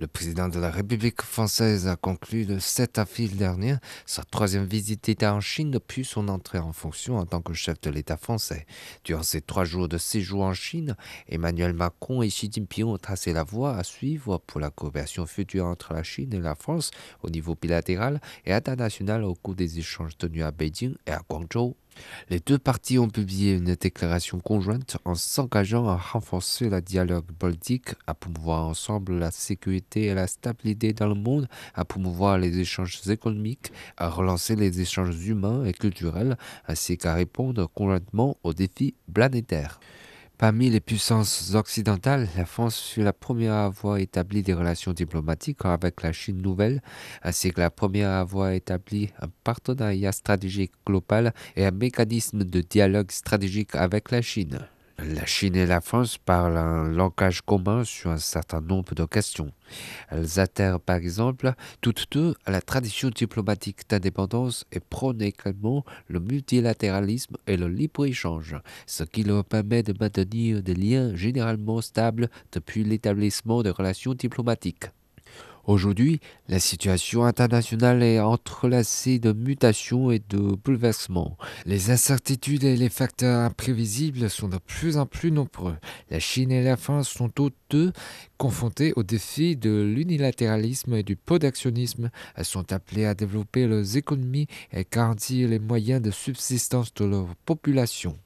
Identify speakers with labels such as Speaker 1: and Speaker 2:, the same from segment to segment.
Speaker 1: Le président de la République française a conclu le 7 avril dernier sa troisième visite d'État en Chine depuis son entrée en fonction en tant que chef de l'État français. Durant ces trois jours de séjour en Chine, Emmanuel Macron et Xi Jinping ont tracé la voie à suivre pour la coopération future entre la Chine et la France au niveau bilatéral et international au cours des échanges tenus à Beijing et à Guangzhou. Les deux parties ont publié une déclaration conjointe en s'engageant à renforcer le dialogue politique, à promouvoir ensemble la sécurité et la stabilité dans le monde, à promouvoir les échanges économiques, à relancer les échanges humains et culturels, ainsi qu'à répondre conjointement aux défis planétaires. Parmi les puissances occidentales, la France fut la première à avoir établi des relations diplomatiques avec la Chine nouvelle, ainsi que la première à avoir établi un partenariat stratégique global et un mécanisme de dialogue stratégique avec la Chine. La Chine et la France parlent un langage commun sur un certain nombre de questions. Elles adhèrent par exemple toutes deux à la tradition diplomatique d'indépendance et prônent également le multilatéralisme et le libre-échange, ce qui leur permet de maintenir des liens généralement stables depuis l'établissement de relations diplomatiques. Aujourd'hui, la situation internationale est entrelacée de mutations et de bouleversements. Les incertitudes et les facteurs imprévisibles sont de plus en plus nombreux. La Chine et la France sont toutes deux confrontées aux défis de l'unilatéralisme et du protectionnisme. Elles sont appelées à développer leurs économies et garantir les moyens de subsistance de leur population.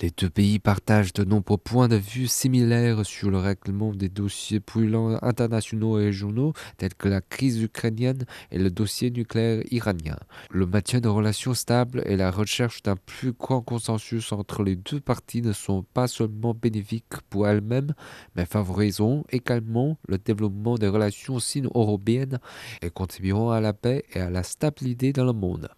Speaker 1: Les deux pays partagent de nombreux points de vue similaires sur le règlement des dossiers brûlants internationaux et régionaux tels que la crise ukrainienne et le dossier nucléaire iranien. Le maintien de relations stables et la recherche d'un plus grand consensus entre les deux parties ne sont pas seulement bénéfiques pour elles-mêmes, mais favoriseront également le développement des relations sino-européennes et contribueront à la paix et à la stabilité dans le monde.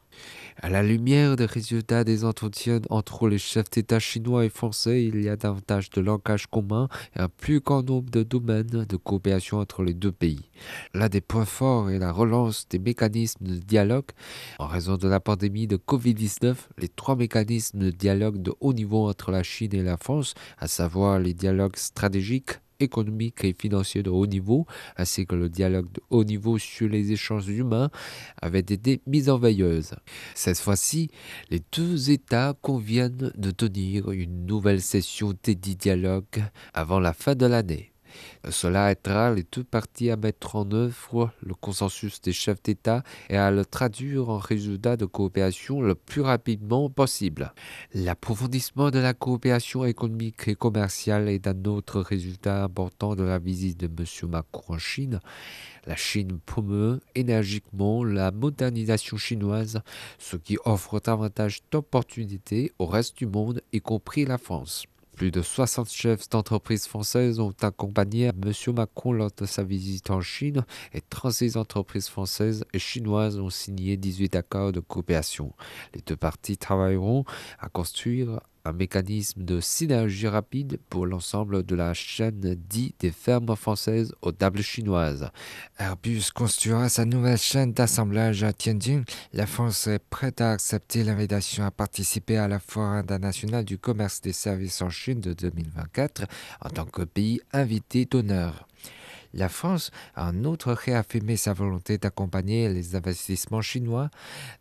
Speaker 1: À la lumière des résultats des entretiens entre les chefs d'État chinois et français, il y a davantage de langage commun et un plus grand nombre de domaines de coopération entre les deux pays. L'un des points forts est la relance des mécanismes de dialogue. En raison de la pandémie de Covid-19, les trois mécanismes de dialogue de haut niveau entre la Chine et la France, à savoir les dialogues stratégiques, économique et financier de haut niveau, ainsi que le dialogue de haut niveau sur les échanges humains, avaient été mis en veilleuse. Cette fois-ci, les deux États conviennent de tenir une nouvelle session dédiée dialogue avant la fin de l'année. Cela aidera les deux parties à mettre en œuvre le consensus des chefs d'État et à le traduire en résultat de coopération le plus rapidement possible. L'approfondissement de la coopération économique et commerciale est un autre résultat important de la visite de M. Macron en Chine. La Chine promeut énergiquement la modernisation chinoise, ce qui offre davantage d'opportunités au reste du monde, y compris la France. Plus de 60 chefs d'entreprises françaises ont accompagné M. Macron lors de sa visite en Chine et 36 entreprises françaises et chinoises ont signé 18 accords de coopération. Les deux parties travailleront à construire un mécanisme de synergie rapide pour l'ensemble de la chaîne dite des fermes françaises aux tables chinoises. Airbus construira sa nouvelle chaîne d'assemblage à Tianjin. La France est prête à accepter l'invitation à participer à la Foire internationale du commerce des services en Chine de 2024 en tant que pays invité d'honneur. La France a en outre réaffirmé sa volonté d'accompagner les investissements chinois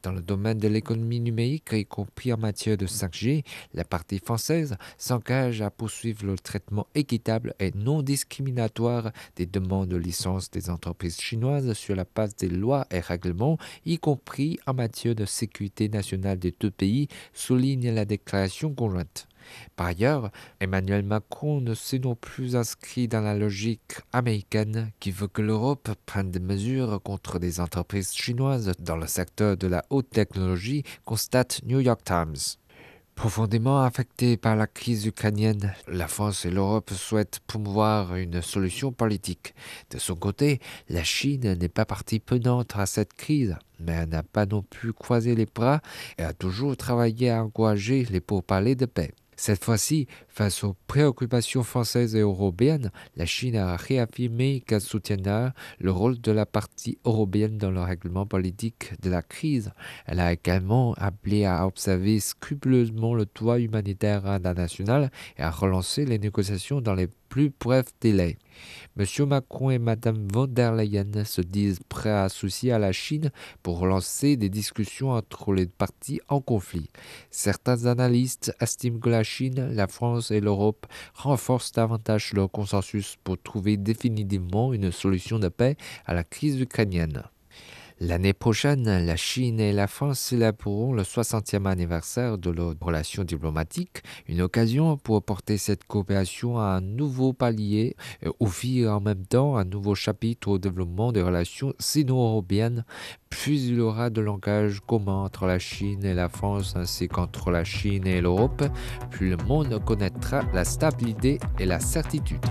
Speaker 1: dans le domaine de l'économie numérique, y compris en matière de 5G. La partie française s'engage à poursuivre le traitement équitable et non discriminatoire des demandes de licence des entreprises chinoises sur la base des lois et règlements, y compris en matière de sécurité nationale des deux pays, souligne la déclaration conjointe. Par ailleurs, Emmanuel Macron ne s'est non plus inscrit dans la logique américaine qui veut que l'Europe prenne des mesures contre des entreprises chinoises dans le secteur de la haute technologie, constate New York Times. Profondément affectée par la crise ukrainienne, la France et l'Europe souhaitent promouvoir une solution politique. De son côté, la Chine n'est pas partie prenante à cette crise, mais elle n'a pas non plus croisé les bras et a toujours travaillé à encourager les pourparlers de paix. Cette fois-ci, Face aux préoccupations françaises et européennes, la Chine a réaffirmé qu'elle soutiendra le rôle de la partie européenne dans le règlement politique de la crise. Elle a également appelé à observer scrupuleusement le droit humanitaire international et à relancer les négociations dans les plus brefs délais. M. Macron et Mme von der Leyen se disent prêts à associer à la Chine pour relancer des discussions entre les parties en conflit. Certains analystes estiment que la Chine, la France et l'Europe renforcent davantage leur consensus pour trouver définitivement une solution de paix à la crise ukrainienne. L'année prochaine, la Chine et la France célébreront le 60e anniversaire de leurs relations diplomatiques, une occasion pour porter cette coopération à un nouveau palier et ouvrir en même temps un nouveau chapitre au développement des relations sino-européennes. Plus il y aura de langage commun entre la Chine et la France ainsi qu'entre la Chine et l'Europe, plus le monde connaîtra la stabilité et la certitude.